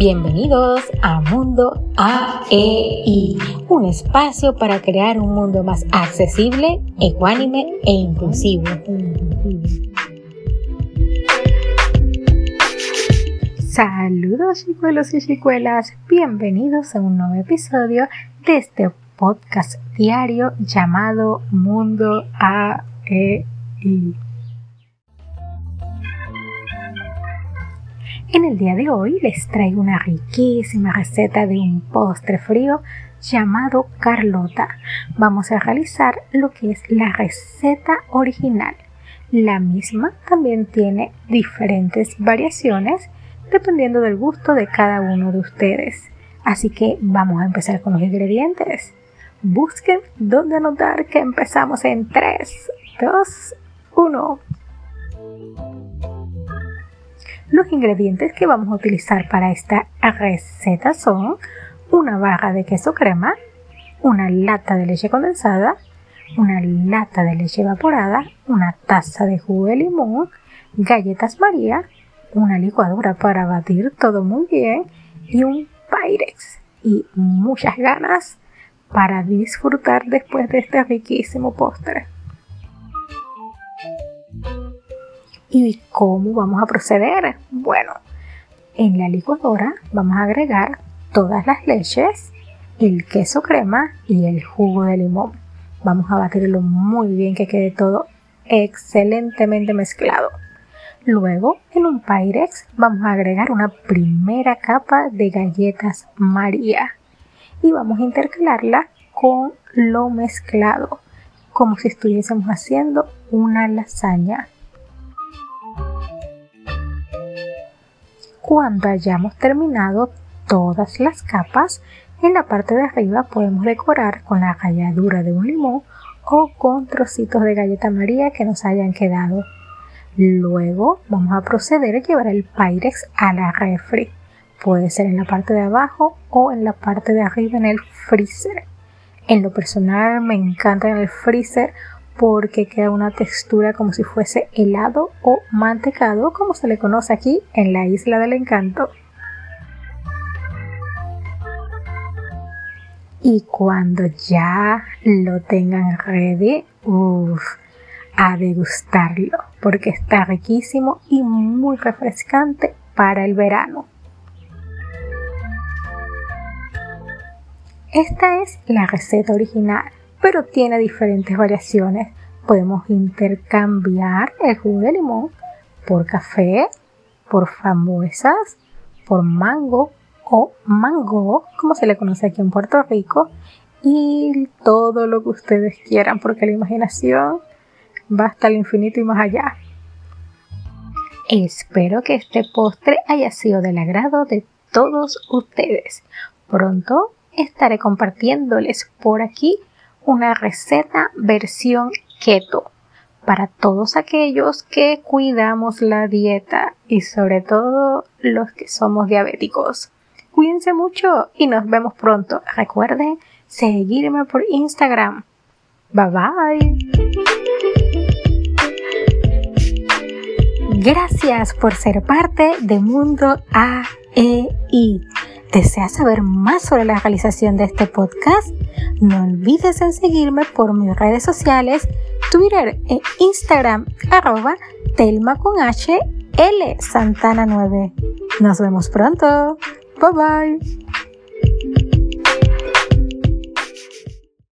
Bienvenidos a Mundo AEI, un espacio para crear un mundo más accesible, ecuánime e inclusivo. Saludos chicuelos y chicuelas, bienvenidos a un nuevo episodio de este podcast diario llamado Mundo AEI. En el día de hoy les traigo una riquísima receta de un postre frío llamado Carlota. Vamos a realizar lo que es la receta original. La misma también tiene diferentes variaciones dependiendo del gusto de cada uno de ustedes. Así que vamos a empezar con los ingredientes. Busquen dónde anotar que empezamos en 3, 2, 1. Los ingredientes que vamos a utilizar para esta receta son una barra de queso crema, una lata de leche condensada, una lata de leche evaporada, una taza de jugo de limón, galletas María, una licuadora para batir todo muy bien y un Pyrex y muchas ganas para disfrutar después de este riquísimo postre. ¿Y cómo vamos a proceder? Bueno, en la licuadora vamos a agregar todas las leches, el queso crema y el jugo de limón. Vamos a batirlo muy bien que quede todo excelentemente mezclado. Luego, en un Pyrex vamos a agregar una primera capa de galletas María y vamos a intercalarla con lo mezclado, como si estuviésemos haciendo una lasaña. Cuando hayamos terminado todas las capas, en la parte de arriba podemos decorar con la ralladura de un limón o con trocitos de galleta María que nos hayan quedado. Luego vamos a proceder a llevar el Pyrex a la refri. Puede ser en la parte de abajo o en la parte de arriba en el freezer. En lo personal me encanta en el freezer porque queda una textura como si fuese helado o mantecado, como se le conoce aquí en la isla del encanto. Y cuando ya lo tengan ready, uff, a degustarlo, porque está riquísimo y muy refrescante para el verano. Esta es la receta original pero tiene diferentes variaciones. Podemos intercambiar el jugo de limón por café, por frambuesas, por mango o mango, como se le conoce aquí en Puerto Rico, y todo lo que ustedes quieran, porque la imaginación va hasta el infinito y más allá. Espero que este postre haya sido del agrado de todos ustedes. Pronto estaré compartiéndoles por aquí una receta versión keto para todos aquellos que cuidamos la dieta y sobre todo los que somos diabéticos. Cuídense mucho y nos vemos pronto. Recuerden seguirme por Instagram. Bye bye. Gracias por ser parte de Mundo AEI. ¿Deseas saber más sobre la realización de este podcast? No olvides en seguirme por mis redes sociales, Twitter e Instagram, arroba Telma con H, L Santana 9. Nos vemos pronto. Bye bye.